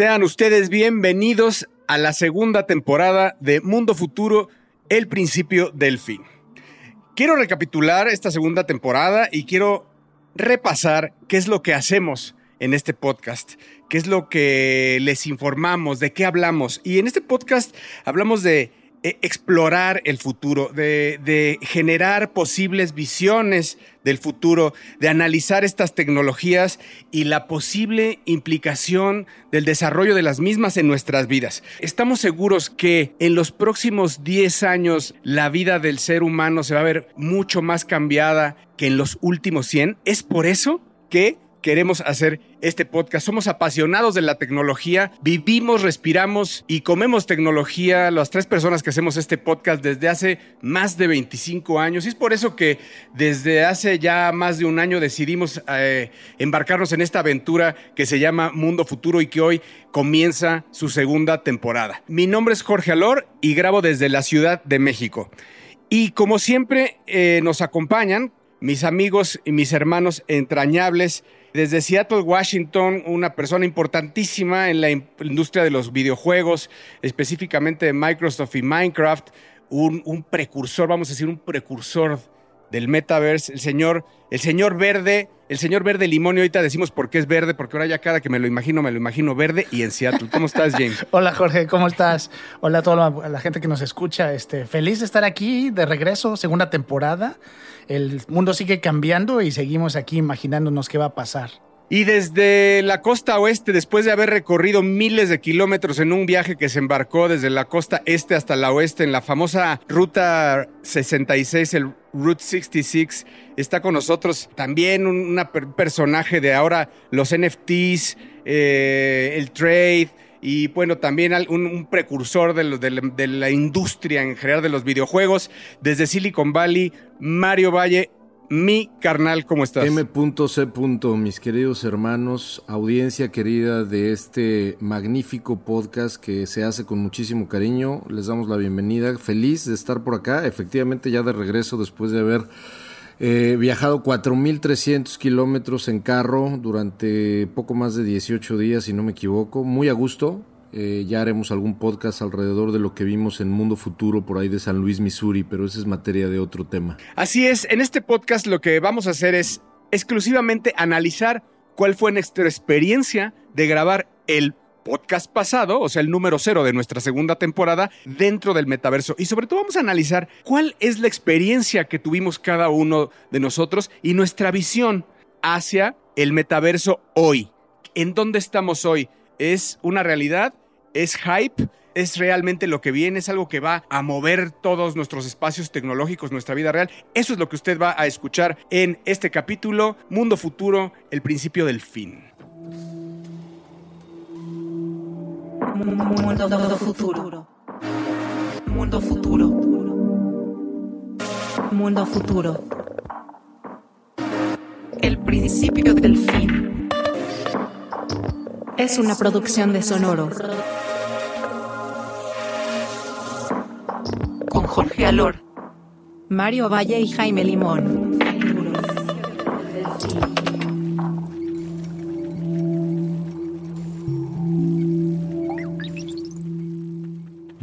Sean ustedes bienvenidos a la segunda temporada de Mundo Futuro, el principio del fin. Quiero recapitular esta segunda temporada y quiero repasar qué es lo que hacemos en este podcast, qué es lo que les informamos, de qué hablamos. Y en este podcast hablamos de eh, explorar el futuro, de, generar posibles visiones del futuro, de analizar estas tecnologías y la posible implicación del desarrollo de las mismas en nuestras vidas. Estamos seguros que en los próximos 10 años la vida del ser humano se va a ver mucho más cambiada que en los últimos 100. Es por eso que queremos hacer este podcast. Somos apasionados de la tecnología, vivimos, respiramos y comemos tecnología, las tres personas que hacemos este podcast desde hace más de 25 años. Y es por eso que desde hace ya más de un año decidimos eh, embarcarnos en esta aventura que se llama Mundo Futuro y que hoy comienza su segunda temporada. Mi nombre es Jorge Alor y grabo desde la Ciudad de México. Y como siempre eh, nos acompañan mis amigos y mis hermanos entrañables, desde Seattle, Washington, una persona importantísima en la industria de los videojuegos, específicamente de Microsoft y Minecraft, un, precursor, vamos a decir, un precursor del metaverse, el señor, el señor verde, el señor verde limón, y ahorita decimos por qué es verde, porque ahora ya cada que me lo imagino, me lo imagino verde y en Seattle. ¿Cómo estás, James? Hola, Jorge, ¿cómo estás? Hola a toda la, gente que nos escucha. Este, feliz de estar aquí de regreso, segunda temporada. El mundo sigue cambiando y seguimos aquí imaginándonos qué va a pasar. Y desde la costa oeste, después de haber recorrido miles de kilómetros en un viaje que se embarcó desde la costa este hasta la oeste en la famosa Ruta 66, el Route 66, está con nosotros también un personaje de ahora los NFTs, eh, el trade y bueno, también un, precursor de, de, la industria en general de los videojuegos, desde Silicon Valley, Mario Valle. Mi carnal, ¿cómo estás? M.C. Mis queridos hermanos, audiencia querida de este magnífico podcast que se hace con muchísimo cariño, les damos la bienvenida. Feliz de estar por acá, efectivamente ya de regreso después de haber eh, viajado 4.300 kilómetros en carro durante poco más de 18 días, si no me equivoco. Muy a gusto, eh, ya haremos algún podcast alrededor de lo que vimos en Mundo Futuro por ahí de San Luis, Missouri, pero esa es materia de otro tema. Así es, en este podcast lo que vamos a hacer es exclusivamente analizar cuál fue nuestra experiencia de grabar el podcast pasado, o sea, el número cero de nuestra segunda temporada, dentro del metaverso. Y sobre todo vamos a analizar cuál es la experiencia que tuvimos cada uno de nosotros y nuestra visión hacia el metaverso hoy. ¿En dónde estamos hoy? ¿Es una realidad? ¿Es hype? ¿Es realmente lo que viene? ¿Es algo que va a mover todos nuestros espacios tecnológicos, nuestra vida real? Eso es lo que usted va a escuchar en este capítulo, Mundo Futuro, el principio del fin. Mundo futuro. Mundo futuro. Mundo futuro. El principio del fin. Es una producción de Sonoro. Jorge Alor, Mario Valle y Jaime Limón.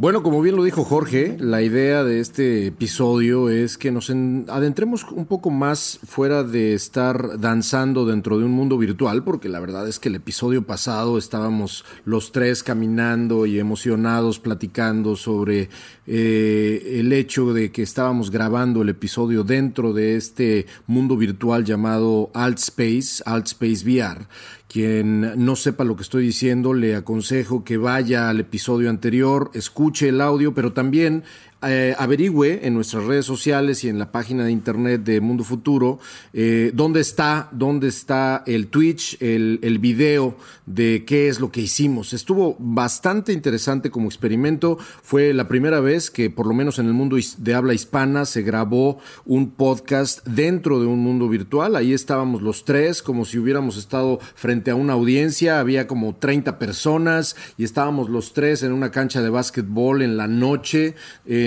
Bueno, como bien lo dijo Jorge, la idea de este episodio es que nos adentremos un poco más fuera de estar danzando dentro de un mundo virtual, porque la verdad es que el episodio pasado estábamos los tres caminando y emocionados platicando sobre eh, el hecho de que estábamos grabando el episodio dentro de este mundo virtual llamado Altspace, Altspace VR. Quien no sepa lo que estoy diciendo, le aconsejo que vaya al episodio anterior, escuche el audio, pero también eh, averigüe en nuestras redes sociales y en la página de internet de Mundo Futuro eh, dónde está, dónde está el Twitch, el, video de qué es lo que hicimos. Estuvo bastante interesante como experimento. Fue la primera vez que, por lo menos en el mundo de habla hispana, se grabó un podcast dentro de un mundo virtual. Ahí estábamos los tres, como si hubiéramos estado frente a una audiencia. Había como 30 personas y estábamos los tres en una cancha de básquetbol en la noche.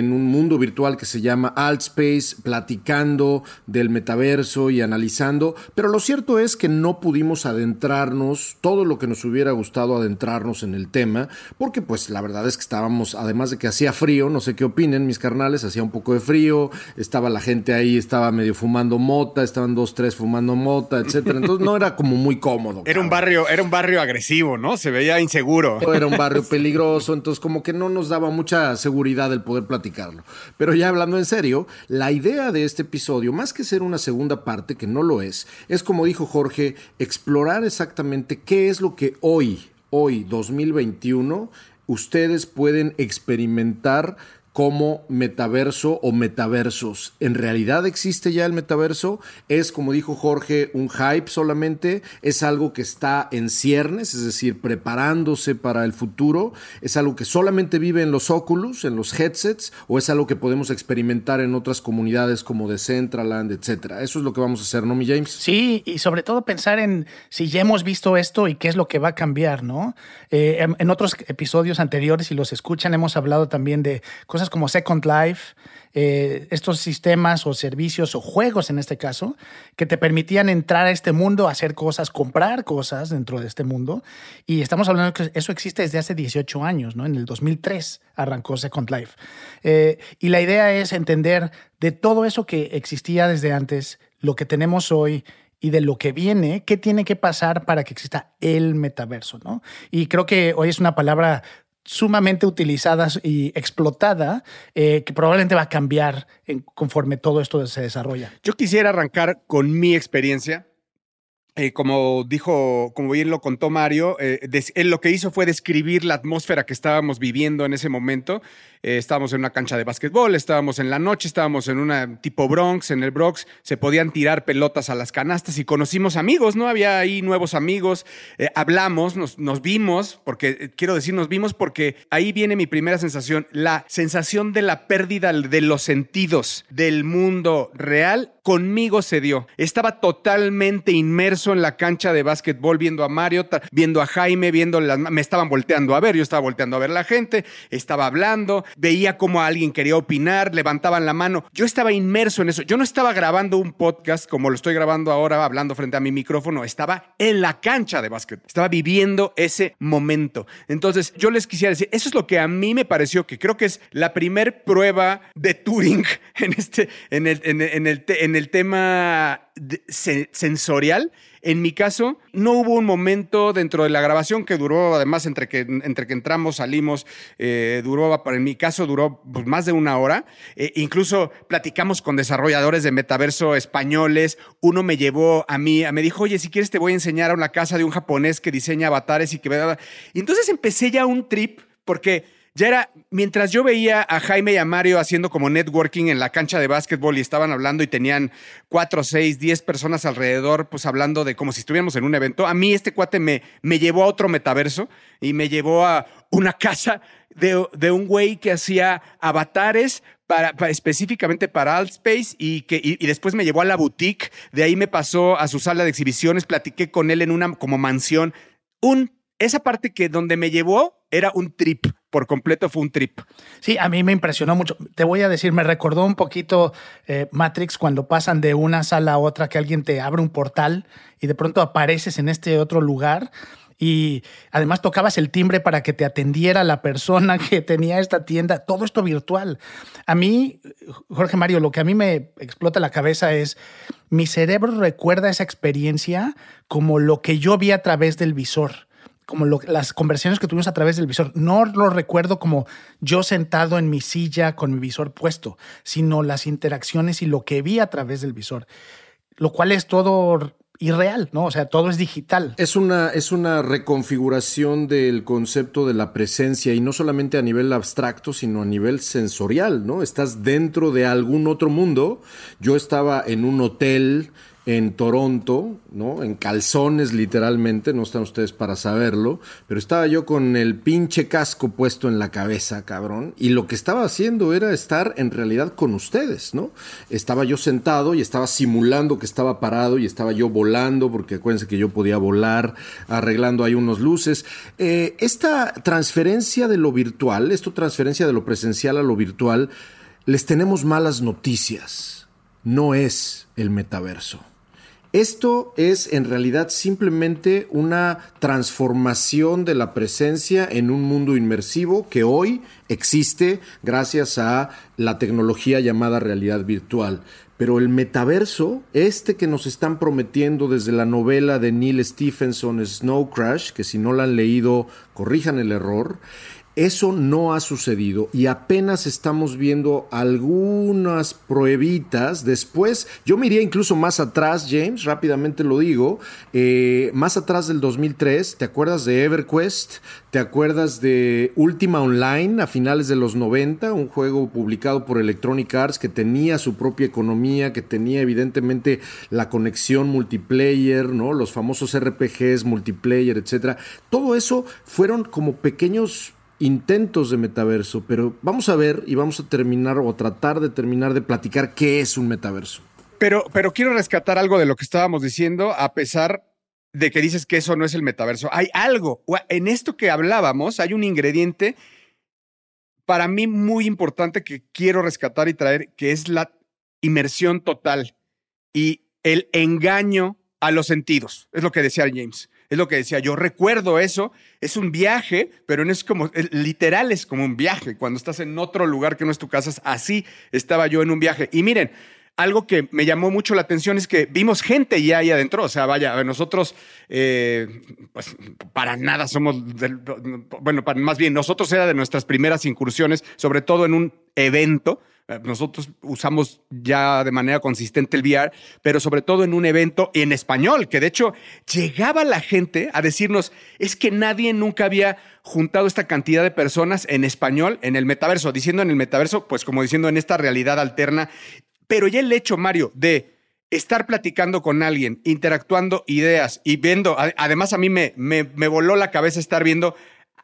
En un mundo virtual que se llama Altspace, platicando del metaverso y analizando, pero lo cierto es que no pudimos adentrarnos todo lo que nos hubiera gustado adentrarnos en el tema, porque pues la verdad es que estábamos, además de que hacía frío, no sé qué opinen mis carnales, hacía un poco de frío, estaba la gente ahí, estaba medio fumando mota, estaban dos, tres fumando mota, etcétera, entonces no era como muy cómodo. Era un barrio, era un barrio agresivo, ¿no? Se veía inseguro. Era un barrio peligroso, entonces como que no nos daba mucha seguridad el poder Pero ya hablando en serio, la idea de este episodio, más que ser una segunda parte, que no lo es, es como dijo Jorge, explorar exactamente qué es lo que hoy, hoy 2021, ustedes pueden experimentar como metaverso o metaversos. ¿En realidad existe ya el metaverso? ¿Es, como dijo Jorge, un hype solamente? ¿Es algo que está en ciernes, es decir, preparándose para el futuro? ¿Es algo que solamente vive en los Oculus, en los headsets? ¿O es algo que podemos experimentar en otras comunidades como Decentraland, etcétera? Eso es lo que vamos a hacer, ¿no, mi James? Sí, y sobre todo pensar en si ya hemos visto esto y qué es lo que va a cambiar, ¿no? Eh, en, en otros episodios anteriores, si los escuchan, hemos hablado también de cosas como Second Life, eh, estos sistemas o servicios o juegos en este caso, que te permitían entrar a este mundo, hacer cosas, comprar cosas dentro de este mundo. Y estamos hablando que eso existe desde hace 18 años, ¿no? En el 2003 arrancó Second Life. Eh, y la idea es entender de todo eso que existía desde antes, lo que tenemos hoy y de lo que viene, qué tiene que pasar para que exista el metaverso, ¿no? Y creo que hoy es una palabra sumamente utilizada y explotada eh, que probablemente va a cambiar conforme todo esto se desarrolla. Yo quisiera arrancar con mi experiencia. Eh, como dijo, como bien lo contó Mario, eh, él lo que hizo fue describir la atmósfera que estábamos viviendo en ese momento eh, estábamos en una cancha de básquetbol, estábamos en la noche, estábamos en una tipo Bronx, en el Bronx, se podían tirar pelotas a las canastas y conocimos amigos, ¿no? Había ahí nuevos amigos, eh, hablamos, nos, nos, vimos, porque eh, quiero decir, nos vimos porque ahí viene mi primera sensación, la sensación de la pérdida de los sentidos del mundo real conmigo se dio. Estaba totalmente inmerso en la cancha de básquetbol viendo a Mario, viendo a Jaime, viendo las... Me estaban volteando a ver, yo estaba volteando a ver la gente, estaba hablando, veía cómo alguien quería opinar, levantaban la mano. Yo estaba inmerso en eso. Yo no estaba grabando un podcast como lo estoy grabando ahora, hablando frente a mi micrófono. Estaba en la cancha de básquet. Estaba viviendo ese momento. Entonces, yo les quisiera decir, eso es lo que a mí me pareció que creo que es la primer prueba de Turing en, este, en, el, en, el, en el tema sensorial en mi caso, no hubo un momento dentro de la grabación que duró, además, entre que, entre que entramos, salimos, eh, duró, en mi caso, duró pues, más de una hora. Eh, incluso platicamos con desarrolladores de metaverso españoles. Uno me llevó a mí, me dijo, oye, si quieres te voy a enseñar a una casa de un japonés que diseña avatares y que... Y entonces empecé ya un trip porque ya era, mientras yo veía a Jaime y a Mario haciendo como networking en la cancha de básquetbol y estaban hablando y tenían cuatro, seis, diez personas alrededor, pues hablando de como si estuviéramos en un evento, a mí este cuate me, me llevó a otro metaverso y me llevó a una casa de, de un güey que hacía avatares para, específicamente para Altspace y, que, y, después me llevó a la boutique, de ahí me pasó a su sala de exhibiciones, platiqué con él en una como mansión. Un, esa parte que donde me llevó era un trip, por completo fue un trip. Sí, a mí me impresionó mucho. Te voy a decir, me recordó un poquito eh, Matrix cuando pasan de una sala a otra, que alguien te abre un portal y de pronto apareces en este otro lugar. Y además tocabas el timbre para que te atendiera la persona que tenía esta tienda, todo esto virtual. A mí, Jorge Mario, lo que a mí me explota la cabeza es, mi cerebro recuerda esa experiencia como lo que yo vi a través del visor como las conversaciones que tuvimos a través del visor. No lo recuerdo como yo sentado en mi silla con mi visor puesto, sino las interacciones y lo que vi a través del visor, lo cual es todo irreal, ¿no? O sea, todo es digital. Es una, es una reconfiguración del concepto de la presencia y no solamente a nivel abstracto, sino a nivel sensorial, ¿no? Estás dentro de algún otro mundo. Yo estaba en un hotel en Toronto, ¿no? En calzones literalmente, no están ustedes para saberlo, pero estaba yo con el pinche casco puesto en la cabeza, cabrón, y lo que estaba haciendo era estar en realidad con ustedes, ¿no? Estaba yo sentado y estaba simulando que estaba parado y estaba yo volando, porque acuérdense que yo podía volar, arreglando ahí unos luces. Eh, esta transferencia de lo virtual, esta transferencia de lo presencial a lo virtual, les tenemos malas noticias. No es el metaverso. Esto es en realidad simplemente una transformación de la presencia en un mundo inmersivo que hoy existe gracias a la tecnología llamada realidad virtual. Pero el metaverso, este que nos están prometiendo desde la novela de Neil Stephenson, Snow Crash, que si no la han leído, corrijan el error, eso no ha sucedido y apenas estamos viendo algunas pruebitas. Después, yo me iría incluso más atrás, James, rápidamente lo digo, eh, más atrás del 2003, ¿te acuerdas de EverQuest? ¿Te acuerdas de Ultima Online a finales de los 90? Un juego publicado por Electronic Arts que tenía su propia economía, que tenía evidentemente la conexión multiplayer, ¿no? Los famosos RPGs multiplayer, etcétera. Todo eso fueron como pequeños intentos de metaverso, pero vamos a ver y vamos a terminar o tratar de terminar de platicar qué es un metaverso. Pero, pero quiero rescatar algo de lo que estábamos diciendo, a pesar de que dices que eso no es el metaverso. Hay algo, en esto que hablábamos, hay un ingrediente para mí muy importante que quiero rescatar y traer, que es la inmersión total y el engaño a los sentidos. Es lo que decía James. Es lo que decía, yo recuerdo eso, es un viaje, pero es como, literal es como un viaje. Cuando estás en otro lugar que no es tu casa, así estaba yo en un viaje. Y miren, algo que me llamó mucho la atención es que vimos gente ya ahí adentro. O sea, vaya, nosotros, eh, pues para nada somos, bueno, más bien, nosotros era de nuestras primeras incursiones, sobre todo en un evento nosotros usamos ya de manera consistente el VR, pero sobre todo en un evento en español, que de hecho llegaba la gente a decirnos, es que nadie nunca había juntado esta cantidad de personas en español en el metaverso, diciendo en el metaverso, pues como diciendo en esta realidad alterna, pero ya el hecho, Mario, de estar platicando con alguien, interactuando ideas y viendo, además a mí me, me, me voló la cabeza estar viendo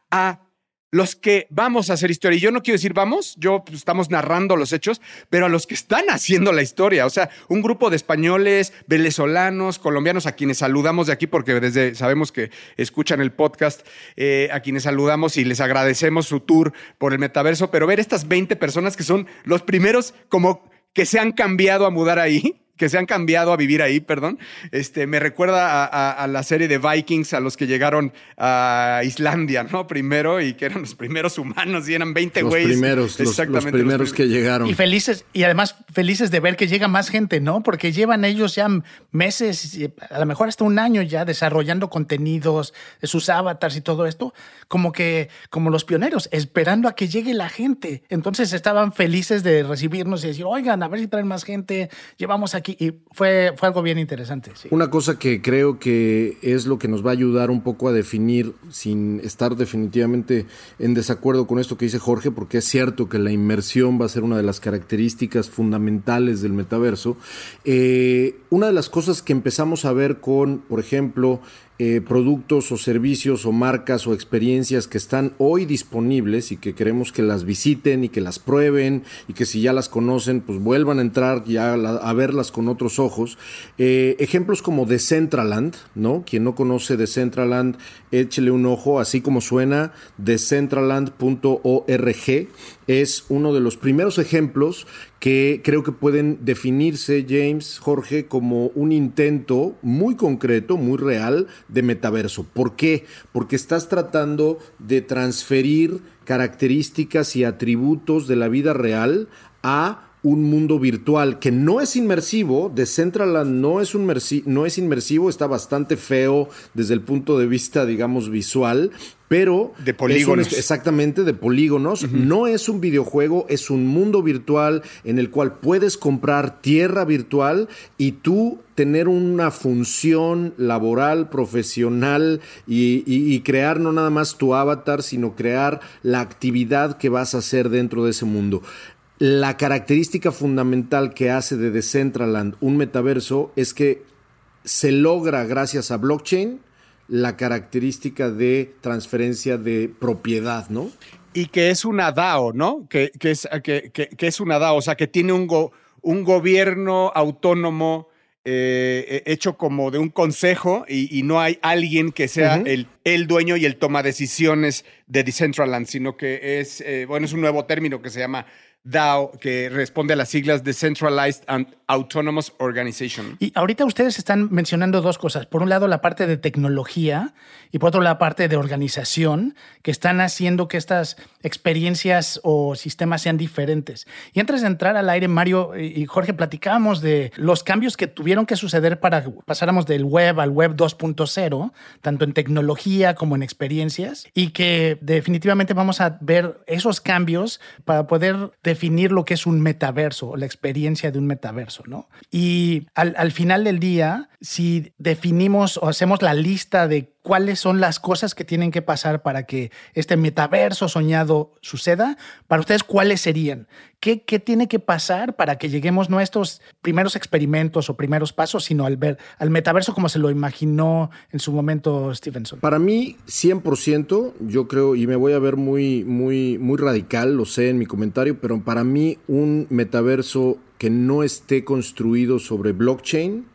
a los que vamos a hacer historia. Y yo no quiero decir vamos, yo pues, estamos narrando los hechos, pero a los que están haciendo la historia. O sea, un grupo de españoles, venezolanos, colombianos, a quienes saludamos de aquí, porque desde sabemos que escuchan el podcast, eh, a quienes saludamos y les agradecemos su tour por el metaverso, pero ver estas 20 personas que son los primeros como que se han cambiado a mudar ahí que se han cambiado a vivir ahí, perdón, este, me recuerda a, la serie de Vikings, a los que llegaron a Islandia, ¿no? Primero y que eran los primeros humanos y eran 20 güeyes. Los primeros, Exactamente, los, primeros que llegaron. Y felices, y además felices de ver que llega más gente, ¿no? Porque llevan ellos ya meses, a lo mejor hasta un año ya desarrollando contenidos, sus avatars y todo esto, como que, como los pioneros, esperando a que llegue la gente. Entonces estaban felices de recibirnos y decir, oigan, a ver si traen más gente, llevamos aquí y fue, fue algo bien interesante. Una cosa que creo que es lo que nos va a ayudar un poco a definir, sin estar definitivamente en desacuerdo con esto que dice Jorge, porque es cierto que la inmersión va a ser una de las características fundamentales del metaverso. Eh, una de las cosas que empezamos a ver con, por ejemplo, eh, productos o servicios o marcas o experiencias que están hoy disponibles y que queremos que las visiten y que las prueben y que si ya las conocen, pues vuelvan a entrar ya a, verlas con otros ojos. Eh, ejemplos como Decentraland, ¿no? Quien no conoce Decentraland, échele un ojo, así como suena, decentraland.org es uno de los primeros ejemplos que creo que pueden definirse, James, Jorge, como un intento muy concreto, muy real de metaverso. ¿Por qué? Porque estás tratando de transferir características y atributos de la vida real a un mundo virtual que no es inmersivo, Decentraland no es, un no es inmersivo, está bastante feo desde el punto de vista, digamos, visual, pero... De polígonos. exactamente, de polígonos. No es un videojuego, es un mundo virtual en el cual puedes comprar tierra virtual y tú tener una función laboral, profesional y, y, crear no nada más tu avatar, sino crear la actividad que vas a hacer dentro de ese mundo. La característica fundamental que hace de Decentraland un metaverso es que se logra gracias a blockchain la característica de transferencia de propiedad, ¿no? Y que es una DAO, ¿no? Que, es, que, es una DAO, o sea, que tiene un, un gobierno autónomo eh, hecho como de un consejo y, no hay alguien que sea el, el, dueño y el toma decisiones de Decentraland, sino que es, eh, bueno, es un nuevo término que se llama DAO, que responde a las siglas Decentralized and Autonomous Organization. Y ahorita ustedes están mencionando dos cosas. Por un lado, la parte de tecnología y por otro, la parte de organización, que están haciendo que estas experiencias o sistemas sean diferentes. Y antes de entrar al aire, Mario y Jorge, platicábamos de los cambios que tuvieron que suceder para pasáramos del web al web 2.0, tanto en tecnología como en experiencias, y que definitivamente vamos a ver esos cambios para poder definir lo que es un metaverso, la experiencia de un metaverso, ¿no? Y al, al final del día, si definimos o hacemos la lista de cuáles son las cosas que tienen que pasar para que este metaverso soñado suceda, para ustedes, ¿cuáles serían? ¿Qué, qué tiene que pasar para que lleguemos no a estos primeros experimentos o primeros pasos, sino al, ver, al metaverso como se lo imaginó en su momento Stevenson? Para mí, 100%, yo creo, y me voy a ver muy, muy, muy radical, lo sé en mi comentario, pero para mí un metaverso que no esté construido sobre blockchain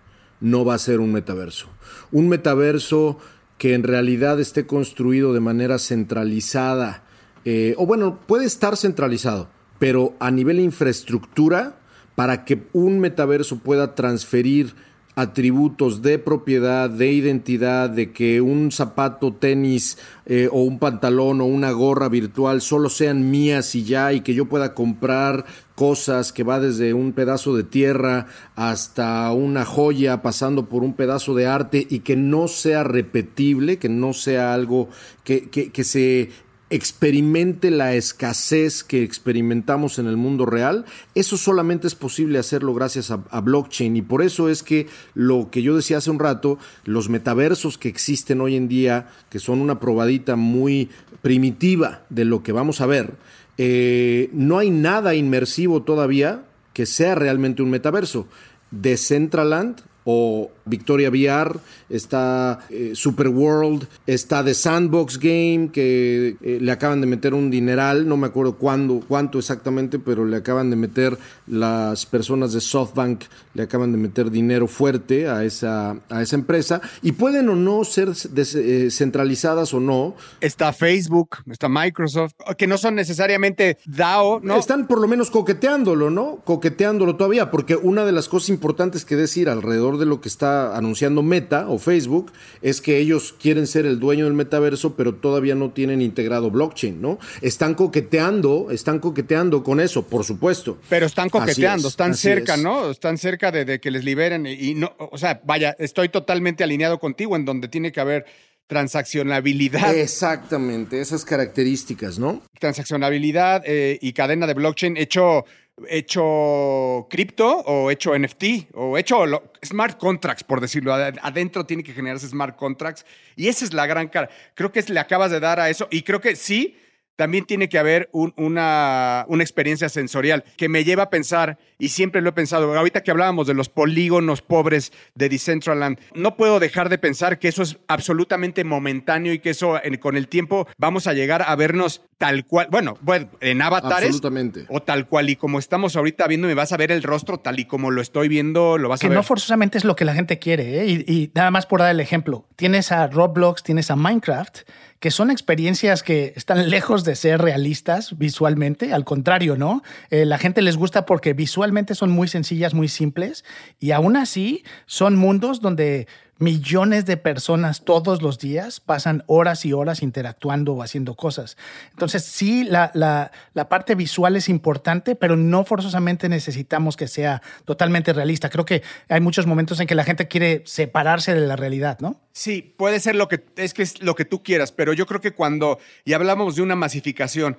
no va a ser un metaverso. Un metaverso que en realidad esté construido de manera centralizada, eh, o bueno, puede estar centralizado, pero a nivel infraestructura, para que un metaverso pueda transferir atributos de propiedad, de identidad, de que un zapato, tenis eh, o un pantalón o una gorra virtual solo sean mías y ya, y que yo pueda comprar cosas que va desde un pedazo de tierra hasta una joya, pasando por un pedazo de arte y que no sea repetible, que no sea algo que, que se experimente la escasez que experimentamos en el mundo real, eso solamente es posible hacerlo gracias a, blockchain y por eso es que lo que yo decía hace un rato, los metaversos que existen hoy en día, que son una probadita muy primitiva de lo que vamos a ver, eh, no hay nada inmersivo todavía que sea realmente un metaverso. Decentraland o Victoria VR, está eh, Super World, está The Sandbox Game, que eh, le acaban de meter un dineral, no me acuerdo cuándo, cuánto exactamente, pero le acaban de meter las personas de SoftBank, le acaban de meter dinero fuerte a esa, a esa empresa, y pueden o no ser eh, centralizadas o no. Está Facebook, está Microsoft, que no son necesariamente DAO, ¿no? Están por lo menos coqueteándolo, ¿no? Coqueteándolo todavía, porque una de las cosas importantes que decir alrededor de lo que está anunciando Meta o Facebook es que ellos quieren ser el dueño del metaverso, pero todavía no tienen integrado blockchain, ¿no? Están coqueteando, están coqueteando con eso, por supuesto. Pero están coqueteando, están cerca, ¿no? Están cerca de, que les liberen y, no, o sea, vaya, estoy totalmente alineado contigo en donde tiene que haber transaccionabilidad. Exactamente, esas características, ¿no? Transaccionabilidad eh, y cadena de blockchain hecho hecho cripto o hecho NFT o hecho smart contracts, por decirlo. Adentro tiene que generarse smart contracts. Y esa es la gran cara. Creo que le acabas de dar a eso. Y creo que sí, también tiene que haber una, una, experiencia sensorial que me lleva a pensar, y siempre lo he pensado, ahorita que hablábamos de los polígonos pobres de Decentraland, no puedo dejar de pensar que eso es absolutamente momentáneo y que eso con el tiempo vamos a llegar a vernos tal cual, bueno, bueno en avatares. Absolutamente. O tal cual, y como estamos ahorita viendo, me vas a ver el rostro tal y como lo estoy viendo, lo vas a ver. Que no forzosamente es lo que la gente quiere, ¿eh? y, y nada más por dar el ejemplo. Tienes a Roblox, tienes a Minecraft, que son experiencias que están lejos de ser realistas visualmente, al contrario, ¿no? Eh, la gente les gusta porque visualmente son muy sencillas, muy simples, y aún así son mundos donde millones de personas todos los días pasan horas y horas interactuando o haciendo cosas. Entonces, sí, la, la, parte visual es importante, pero no forzosamente necesitamos que sea totalmente realista. Creo que hay muchos momentos en que la gente quiere separarse de la realidad, ¿no? Sí, puede ser lo que es que es lo que tú quieras, pero yo creo que cuando, y hablamos de una masificación,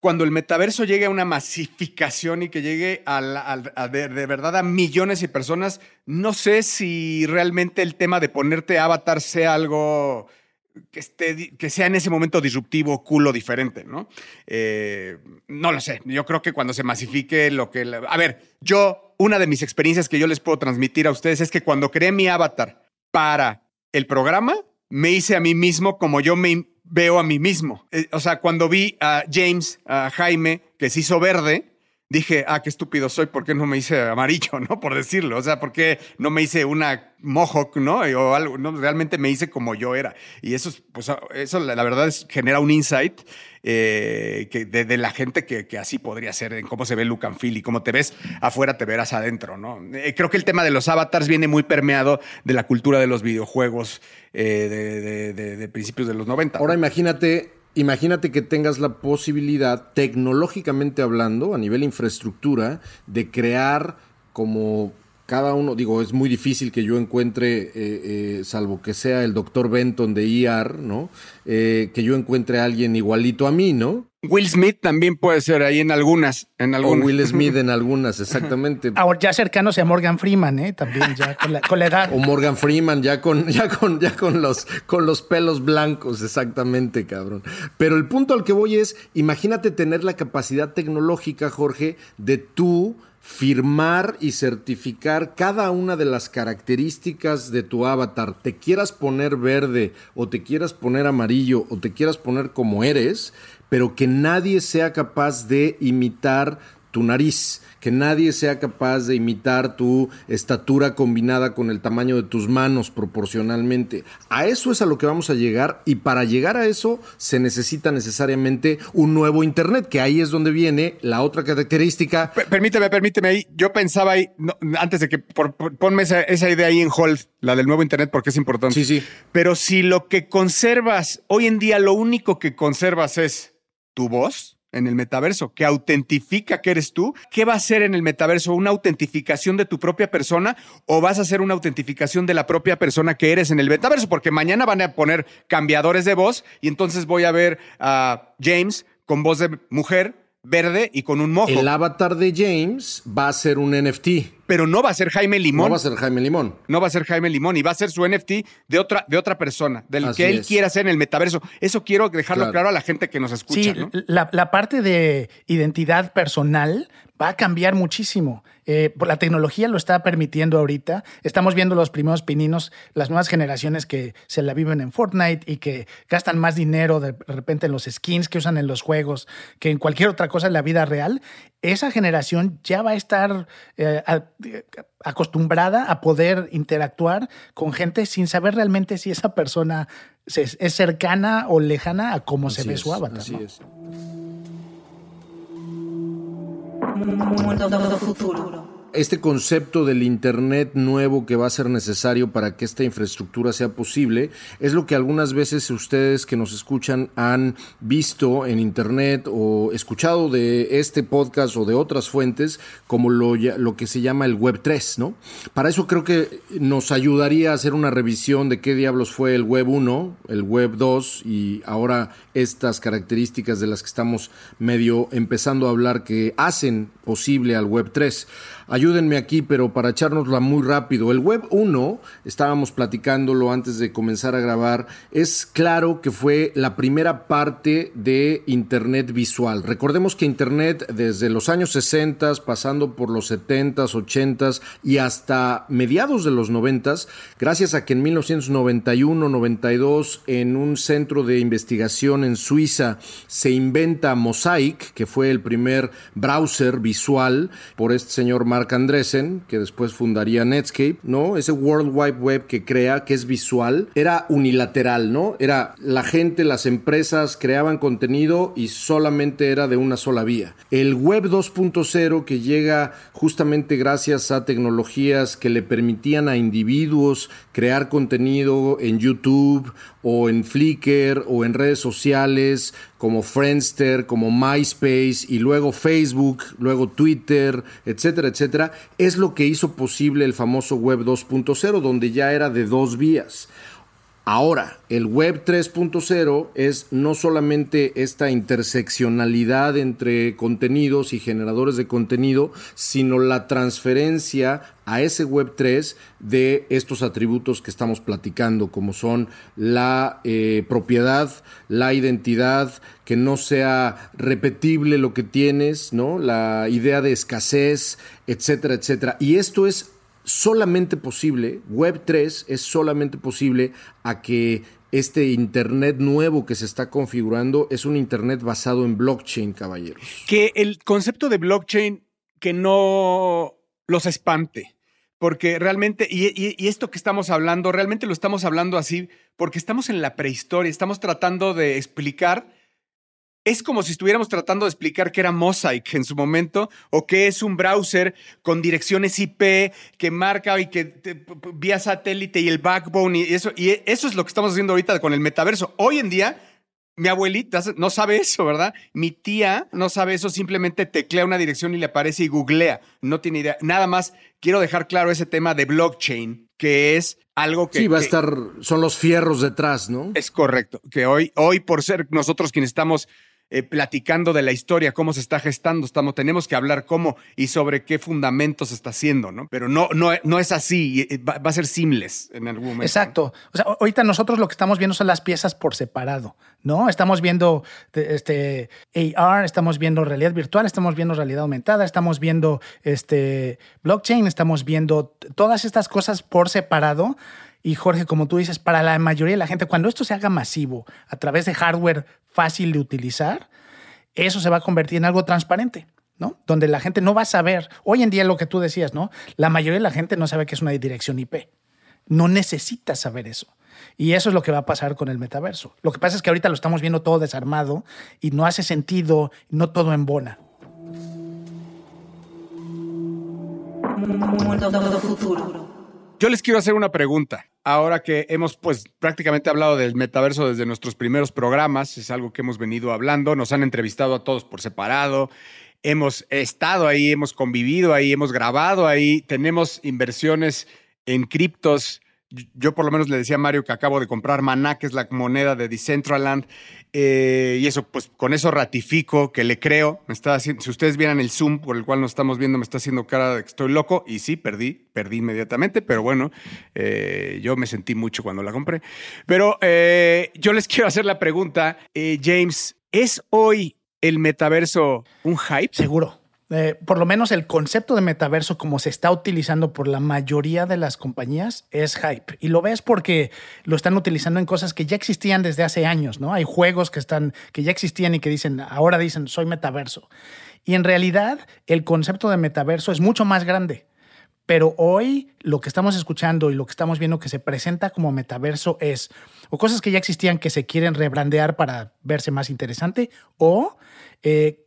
cuando el metaverso llegue a una masificación y que llegue de, verdad a millones de personas, no sé si realmente el tema de ponerte avatar sea algo que, esté, que sea en ese momento disruptivo, cool o diferente, ¿no? Eh, no lo sé. Yo creo que cuando se masifique lo que... A ver, yo, una de mis experiencias que yo les puedo transmitir a ustedes es que cuando creé mi avatar para el programa, me hice a mí mismo como yo me veo a mí mismo. Eh, o sea, cuando vi a James, a Jaime, que se hizo verde, dije, ah, qué estúpido soy, ¿por qué no me hice amarillo, no? Por decirlo, o sea, ¿por qué no me hice una mohawk, no? O algo, no, realmente me hice como yo era. Y eso, pues, eso la, verdad es, genera un insight eh, que de, la gente que, que, así podría ser, en cómo se ve look and feel y cómo te ves afuera, te verás adentro, ¿no? Eh, creo que el tema de los avatars viene muy permeado de la cultura de los videojuegos eh, de, de, principios de los 90. Ahora imagínate Imagínate que tengas la posibilidad, tecnológicamente hablando, a nivel infraestructura, de crear como cada uno, digo, es muy difícil que yo encuentre, eh, eh, salvo que sea el doctor Benton de ER, ¿no? Eh, que yo encuentre a alguien igualito a mí, ¿no? Will Smith también puede ser ahí en algunas. En algunas. O Will Smith en algunas, exactamente. Ahora ya cercanos a Morgan Freeman, ¿eh? También ya con la, edad. O Morgan Freeman ya con, ya con, ya con los, con los pelos blancos, exactamente, cabrón. Pero el punto al que voy es, imagínate tener la capacidad tecnológica, Jorge, de tú firmar y certificar cada una de las características de tu avatar, te quieras poner verde o te quieras poner amarillo o te quieras poner como eres, pero que nadie sea capaz de imitar tu nariz, que nadie sea capaz de imitar tu estatura combinada con el tamaño de tus manos proporcionalmente. A eso es a lo que vamos a llegar y para llegar a eso se necesita necesariamente un nuevo Internet, que ahí es donde viene la otra característica. permíteme, permíteme ahí. Yo pensaba ahí, antes de que ponme esa, esa idea ahí en hold, la del nuevo Internet, porque es importante. Sí, sí. Pero si lo que conservas, hoy en día lo único que conservas es tu voz, en el metaverso, que autentifica que eres tú. ¿Qué va a ser en el metaverso? ¿Una autentificación de tu propia persona o vas a hacer una autentificación de la propia persona que eres en el metaverso? Porque mañana van a poner cambiadores de voz y entonces voy a ver a James con voz de mujer verde y con un mojo. El avatar de James va a ser un NFT. Pero no va a ser Jaime Limón. No va a ser Jaime Limón. No va a ser Jaime Limón y va a ser su NFT de otra, de otra persona, del que él quiera hacer en el metaverso. Eso quiero dejarlo claro a la gente que nos escucha. Sí, la, la parte de identidad personal va a cambiar muchísimo. Eh, la tecnología lo está permitiendo ahorita. Estamos viendo los primeros pininos, las nuevas generaciones que se la viven en Fortnite y que gastan más dinero de repente en los skins que usan en los juegos que en cualquier otra cosa en la vida real. Esa generación ya va a estar eh, acostumbrada a poder interactuar con gente sin saber realmente si esa persona es, cercana o lejana a cómo se ve su avatar. Así es. Mundo futuro este concepto del Internet nuevo que va a ser necesario para que esta infraestructura sea posible es lo que algunas veces ustedes que nos escuchan han visto en Internet o escuchado de este podcast o de otras fuentes como lo, lo que se llama el Web 3, ¿no? Para eso creo que nos ayudaría a hacer una revisión de qué diablos fue el Web 1, el Web 2 y ahora estas características de las que estamos medio empezando a hablar que hacen posible al Web 3. Ayúdenme aquí, pero para echárnosla muy rápido. El Web 1, estábamos platicándolo antes de comenzar a grabar, es claro que fue la primera parte de Internet visual. Recordemos que Internet desde los años 60, pasando por los 70, 80 y hasta mediados de los 90, gracias a que en 1991-92 en un centro de investigación en Suiza se inventa Mosaic, que fue el primer browser visual por este señor Andressen, que después fundaría Netscape, ¿no? Ese World Wide Web que crea, que es visual, era unilateral, ¿no? Era la gente, las empresas creaban contenido y solamente era de una sola vía. El Web 2.0 que llega justamente gracias a tecnologías que le permitían a individuos crear contenido en YouTube o en Flickr o en redes sociales como Friendster, como MySpace y luego Facebook, luego Twitter, etcétera, etcétera, es lo que hizo posible el famoso Web 2.0, donde ya era de dos vías. Ahora, el Web 3.0 es no solamente esta interseccionalidad entre contenidos y generadores de contenido, sino la transferencia a ese Web 3 de estos atributos que estamos platicando, como son la eh, propiedad, la identidad, que no sea repetible lo que tienes, ¿no? La idea de escasez, etcétera, etcétera. Y esto es solamente posible, Web 3 es solamente posible a que este Internet nuevo que se está configurando es un Internet basado en blockchain, caballeros. Que el concepto de blockchain que no los espante, porque realmente, y, esto que estamos hablando, realmente lo estamos hablando así, porque estamos en la prehistoria, estamos tratando de explicar es como si estuviéramos tratando de explicar qué era Mosaic en su momento o qué es un browser con direcciones IP que marca y que vía satélite y el backbone y eso. Y eso es lo que estamos haciendo ahorita con el metaverso. Hoy en día, mi abuelita no sabe eso, ¿verdad? Mi tía no sabe eso, simplemente teclea una dirección y le aparece y googlea. No tiene idea. Nada más quiero dejar claro ese tema de blockchain, que es algo que... Sí, va a estar, son los fierros detrás, ¿no? Es correcto, que hoy, hoy por ser nosotros quienes estamos eh, platicando de la historia, cómo se está gestando, estamos, tenemos que hablar cómo y sobre qué fundamentos está haciendo, ¿no? Pero no, no, no es así, va, a ser simples en algún momento. Exacto. O sea, ahorita nosotros lo que estamos viendo son las piezas por separado, ¿no? Estamos viendo este AR, estamos viendo realidad virtual, estamos viendo realidad aumentada, estamos viendo este blockchain, estamos viendo todas estas cosas por separado y Jorge, como tú dices, para la mayoría de la gente, cuando esto se haga masivo a través de hardware fácil de utilizar, eso se va a convertir en algo transparente. ¿no? Donde la gente no va a saber, hoy en día lo que tú decías, ¿no? La mayoría de la gente no sabe que es una dirección IP. No necesita saber eso. Y eso es lo que va a pasar con el metaverso. Lo que pasa es que ahorita lo estamos viendo todo desarmado y no hace sentido, no todo embona. Mundo futuro. Yo les quiero hacer una pregunta. Ahora que hemos pues prácticamente hablado del metaverso desde nuestros primeros programas, es algo que hemos venido hablando, nos han entrevistado a todos por separado, hemos estado ahí, hemos convivido ahí, hemos grabado ahí, tenemos inversiones en criptos yo por lo menos le decía a Mario que acabo de comprar Maná, que es la moneda de Decentraland, eh, y eso, pues con eso ratifico que le creo. Me está haciendo, si ustedes vieran el Zoom por el cual nos estamos viendo, me está haciendo cara de que estoy loco, y sí, perdí, perdí inmediatamente, pero bueno, eh, yo me sentí mucho cuando la compré. Pero eh, yo les quiero hacer la pregunta, James, ¿es hoy el metaverso un hype? Seguro. Eh, por lo menos el concepto de metaverso como se está utilizando por la mayoría de las compañías es hype. Y lo ves porque lo están utilizando en cosas que ya existían desde hace años, ¿no? Hay juegos que, están, que ya existían y que dicen, ahora dicen, soy metaverso. Y en realidad el concepto de metaverso es mucho más grande. Pero hoy lo que estamos escuchando y lo que estamos viendo que se presenta como metaverso es o cosas que ya existían que se quieren rebrandear para verse más interesante o eh,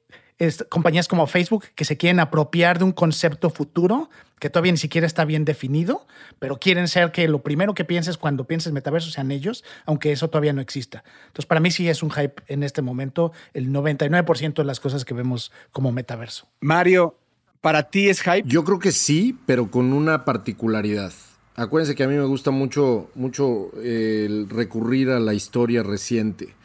compañías como Facebook que se quieren apropiar de un concepto futuro que todavía ni siquiera está bien definido, pero quieren ser que lo primero que pienses cuando pienses metaverso sean ellos, aunque eso todavía no exista. Entonces, para mí sí es un hype en este momento, el 99% de las cosas que vemos como metaverso. Mario, ¿para ti es hype? Yo creo que sí, pero con una particularidad. Acuérdense que a mí me gusta mucho, mucho el recurrir a la historia reciente.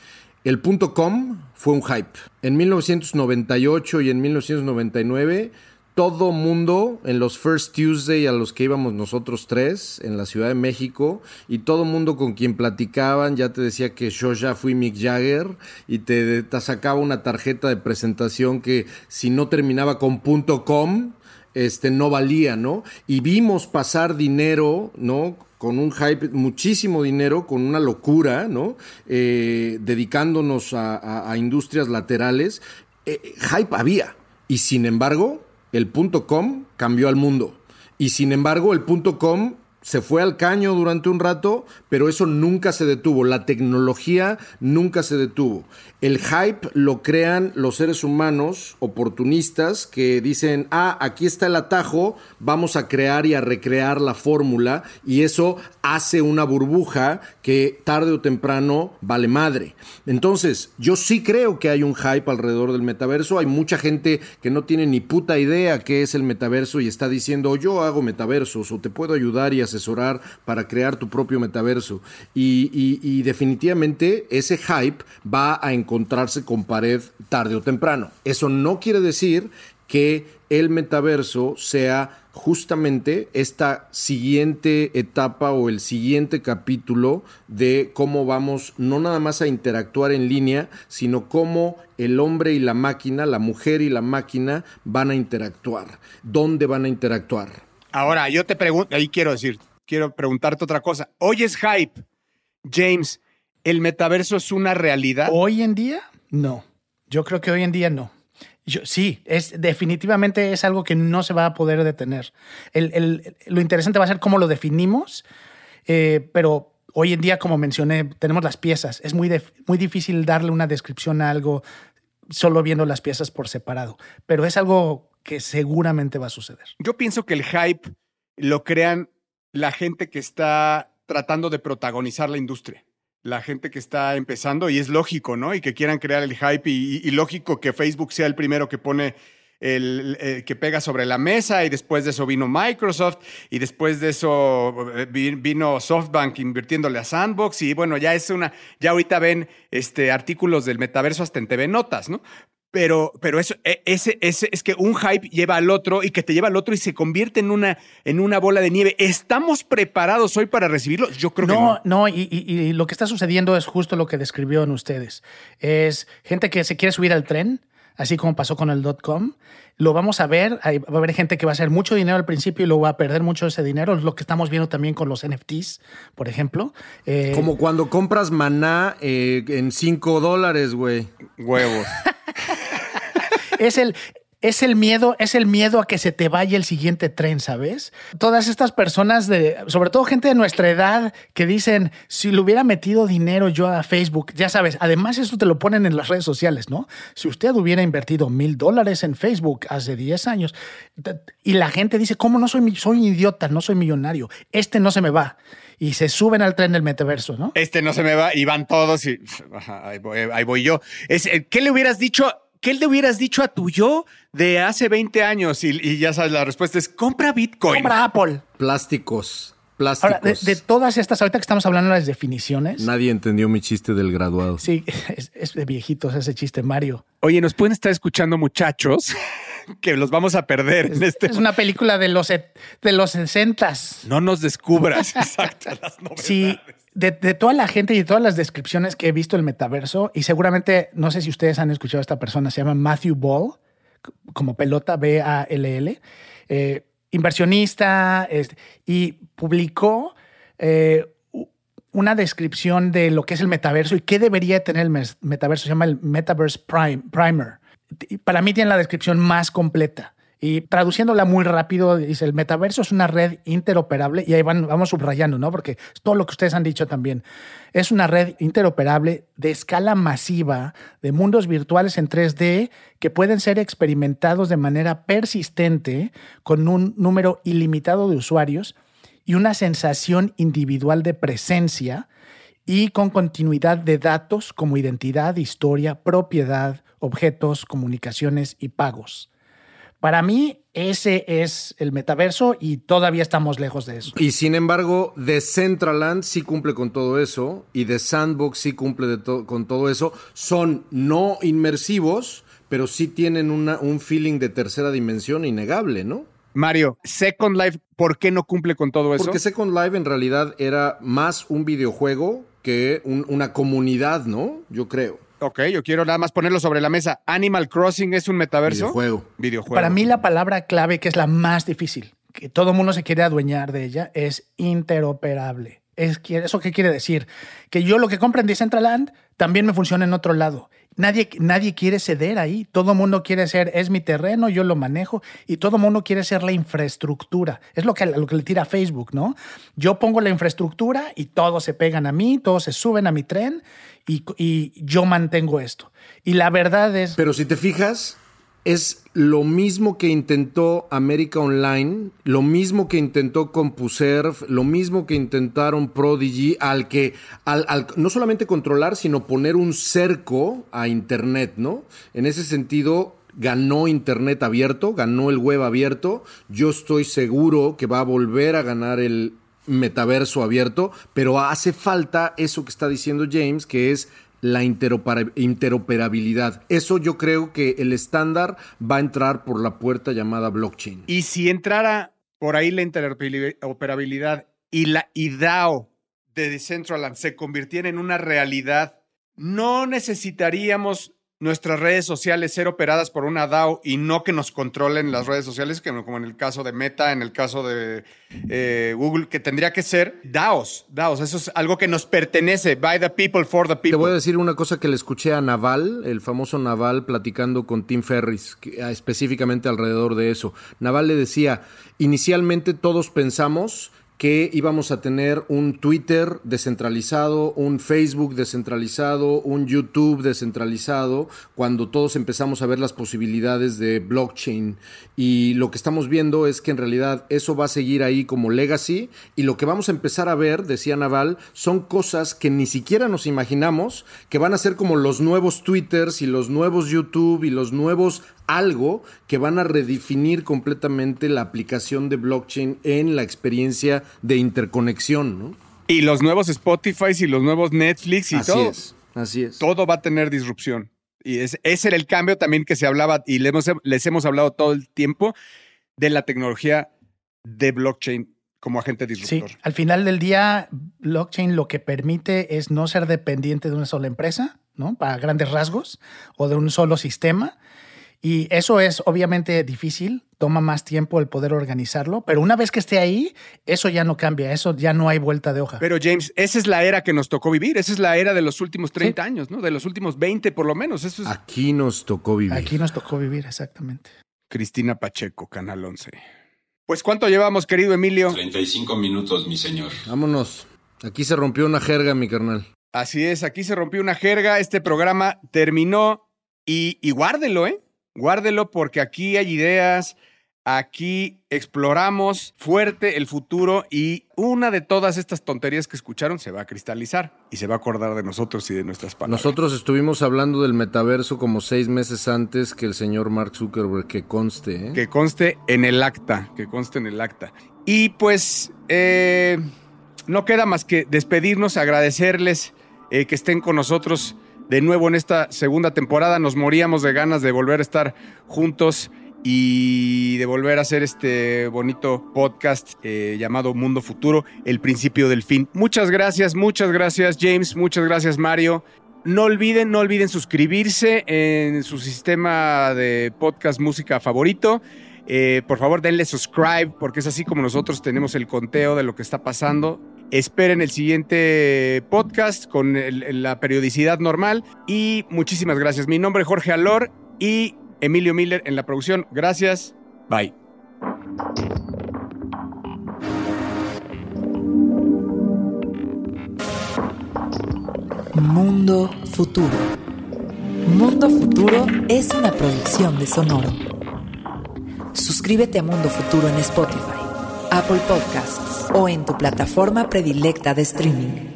El punto com fue un hype. En 1998 y en 1999, todo mundo en los First Tuesday a los que íbamos nosotros tres en la Ciudad de México y todo mundo con quien platicaban ya te decía que yo ya fui Mick Jagger y te, te sacaba una tarjeta de presentación que si no terminaba con punto .com este, no valía, ¿no? Y vimos pasar dinero, ¿no? Con un hype, muchísimo dinero, con una locura, ¿no? Eh, dedicándonos a, industrias laterales. Eh, hype había. Y sin embargo, el punto com cambió al mundo. Y sin embargo, el punto com se fue al caño durante un rato, pero eso nunca se detuvo. La tecnología nunca se detuvo. El hype lo crean los seres humanos oportunistas que dicen, ah, aquí está el atajo, vamos a crear y a recrear la fórmula y eso hace una burbuja que tarde o temprano vale madre. Entonces, yo sí creo que hay un hype alrededor del metaverso. Hay mucha gente que no tiene ni puta idea qué es el metaverso y está diciendo, yo hago metaversos o te puedo ayudar y asesorar para crear tu propio metaverso. Y, definitivamente ese hype va a encontrarse con pared tarde o temprano. Eso no quiere decir que el metaverso sea justamente esta siguiente etapa o el siguiente capítulo de cómo vamos no nada más a interactuar en línea, sino cómo el hombre y la máquina, la mujer y la máquina van a interactuar, dónde van a interactuar. Ahora, yo te pregunto, ahí quiero decir, quiero preguntarte otra cosa. Hoy es hype, James, ¿El metaverso es una realidad? Hoy en día, no. Yo creo que hoy en día no. Yo, sí, es, definitivamente es algo que no se va a poder detener. El, el, lo interesante va a ser cómo lo definimos, eh, pero hoy en día, como mencioné, tenemos las piezas. Es muy, de, muy difícil darle una descripción a algo solo viendo las piezas por separado, pero es algo que seguramente va a suceder. Yo pienso que el hype lo crean la gente que está tratando de protagonizar la industria la gente que está empezando y es lógico, ¿no? Y que quieran crear el hype y, lógico que Facebook sea el primero que pone el, que pega sobre la mesa y después de eso vino Microsoft y después de eso eh, vino SoftBank invirtiéndole a Sandbox y bueno, ya es una, ya ahorita ven este, artículos del metaverso hasta en TV Notas, ¿no? Pero, pero eso, e, ese, ese, es que un hype lleva al otro y que te lleva al otro y se convierte en una, en una bola de nieve. ¿Estamos preparados hoy para recibirlo? Yo creo que no. No, y, y, lo que está sucediendo es justo lo que describieron ustedes. Es gente que se quiere subir al tren, así como pasó con el dot-com. Lo vamos a ver, va a haber gente que va a hacer mucho dinero al principio y luego va a perder mucho ese dinero, es lo que estamos viendo también con los NFTs, por ejemplo. Eh, como cuando compras maná eh, en 5 dólares, güey. Huevos. es el, es el miedo, es el miedo a que se te vaya el siguiente tren, ¿sabes? Todas estas personas de, sobre todo gente de nuestra edad, que dicen, si le hubiera metido dinero yo a Facebook, ya sabes, además eso te lo ponen en las redes sociales, ¿no? Si usted hubiera invertido mil dólares en Facebook hace 10 años, y la gente dice, ¿cómo no soy, soy idiota, no soy millonario? Este no se me va y se suben al tren del metaverso, ¿no? Este no se me va y van todos y ahí voy, yo. Es, ¿Qué le hubieras dicho ¿qué le hubieras dicho a tu yo de hace 20 años? Y, ya sabes, la respuesta es, compra Bitcoin. Compra Apple. Plásticos. Plásticos. Ahora, de, todas estas, ahorita que estamos hablando de las definiciones. Nadie entendió mi chiste del graduado. Sí, es, de viejitos ese chiste, Mario. Oye, nos pueden estar escuchando muchachos que los vamos a perder es, en este. Es una película de los, de los 60 No nos descubras, exacto, las Sí, de, toda la gente y de todas las descripciones que he visto el metaverso, y seguramente, no sé si ustedes han escuchado a esta persona, se llama Matthew Ball, como pelota B-A-L-L, eh, inversionista, y publicó eh, una descripción de lo que es el metaverso y qué debería tener el metaverso. Se llama el Metaverse Primer. Para mí tiene la descripción más completa. Y traduciéndola muy rápido, dice, el metaverso es una red interoperable, y ahí van, vamos subrayando, ¿no? Porque es todo lo que ustedes han dicho también. Es una red interoperable de escala masiva de mundos virtuales en 3D que pueden ser experimentados de manera persistente con un número ilimitado de usuarios y una sensación individual de presencia y con continuidad de datos como identidad, historia, propiedad, objetos, comunicaciones y pagos. Para mí, ese es el metaverso y todavía estamos lejos de eso. Y sin embargo, Decentraland sí cumple con todo eso y The Sandbox sí cumple con todo eso. Son no inmersivos, pero sí tienen un feeling de tercera dimensión innegable, ¿no? Mario, Second Life, ¿por qué no cumple con todo eso? Porque Second Life en realidad era más un videojuego que una comunidad, ¿no? Yo creo. Ok, yo quiero nada más ponerlo sobre la mesa. ¿Animal Crossing es un metaverso? Videojuego. Videojuego. Para mí la palabra clave, que es la más difícil, que todo el mundo se quiere adueñar de ella, es interoperable. Es, ¿Eso qué quiere decir? Que yo lo que compro en Decentraland también me funciona en otro lado. Nadie, nadie quiere ceder ahí. Todo mundo quiere ser, es mi terreno, yo lo manejo. Y todo mundo quiere ser la infraestructura. Es lo que, lo que le tira Facebook, ¿no? Yo pongo la infraestructura y todos se pegan a mí, todos se suben a mi tren y, yo mantengo esto. Y la verdad es... Pero si te fijas, es lo mismo que intentó América Online, lo mismo que intentó CompuServe, lo mismo que intentaron Prodigy, al que, al, no solamente controlar, sino poner un cerco a Internet, ¿no? En ese sentido, ganó Internet abierto, ganó el web abierto. Yo estoy seguro que va a volver a ganar el metaverso abierto, pero hace falta eso que está diciendo James, que es la interoperabilidad. Eso yo creo que el estándar va a entrar por la puerta llamada blockchain. Y si entrara por ahí la interoperabilidad y la IDAO de Decentraland se convirtiera en una realidad, no necesitaríamos nuestras redes sociales ser operadas por una DAO y no que nos controlen las redes sociales, que como en el caso de Meta, en el caso de eh, Google, que tendría que ser DAOs, DAOs. Eso es algo que nos pertenece, by the people, for the people. Te voy a decir una cosa que le escuché a Naval, el famoso Naval, platicando con Tim Ferris, ah, específicamente alrededor de eso. Naval le decía, inicialmente todos pensamos que íbamos a tener un Twitter descentralizado, un Facebook descentralizado, un YouTube descentralizado, cuando todos empezamos a ver las posibilidades de blockchain. Y lo que estamos viendo es que en realidad eso va a seguir ahí como legacy y lo que vamos a empezar a ver, decía Naval, son cosas que ni siquiera nos imaginamos que van a ser como los nuevos Twitters y los nuevos YouTube y los nuevos algo que van a redefinir completamente la aplicación de blockchain en la experiencia de interconexión, ¿no? Y los nuevos Spotify y los nuevos Netflix y así todo. Es, así es. Todo va a tener disrupción. Y es, ese era el cambio también que se hablaba y les hemos, les hemos hablado todo el tiempo de la tecnología de blockchain como agente disruptor. Sí, al final del día, blockchain lo que permite es no ser dependiente de una sola empresa, ¿no? Para grandes rasgos, o de un solo sistema. Y eso es obviamente difícil, toma más tiempo el poder organizarlo, pero una vez que esté ahí, eso ya no cambia, eso ya no hay vuelta de hoja. Pero James, esa es la era que nos tocó vivir, esa es la era de los últimos 30 sí. años, ¿no? De los últimos 20 por lo menos. Eso es... Aquí nos tocó vivir. Aquí nos tocó vivir, exactamente. Cristina Pacheco, Canal 11. Pues ¿cuánto llevamos, querido Emilio? 35 minutos, mi señor. Vámonos. Aquí se rompió una jerga, mi carnal. Así es, aquí se rompió una jerga, este programa terminó y, y guárdelo, ¿eh? Guárdelo porque aquí hay ideas, aquí exploramos fuerte el futuro y una de todas estas tonterías que escucharon se va a cristalizar y se va a acordar de nosotros y de nuestras palabras. Nosotros estuvimos hablando del metaverso como seis meses antes que el señor Mark Zuckerberg, que conste. ¿eh? Que conste en el acta, que conste en el acta. Y pues eh, no queda más que despedirnos, agradecerles eh, que estén con nosotros de nuevo en esta segunda temporada. Nos moríamos de ganas de volver a estar juntos y de volver a hacer este bonito podcast eh, llamado Mundo Futuro, el principio del fin. Muchas gracias, muchas gracias James, muchas gracias Mario. No olviden, no olviden suscribirse en su sistema de podcast música favorito. Eh, por favor, denle subscribe porque es así como nosotros tenemos el conteo de lo que está pasando. Esperen el siguiente podcast con la periodicidad normal y muchísimas gracias. Mi nombre es Jorge Alor y Emilio Miller en la producción. Gracias. Bye. Mundo Futuro. Mundo Futuro es una producción de Sonoro. Suscríbete a Mundo Futuro en Spotify, Apple Podcasts o en tu plataforma predilecta de streaming.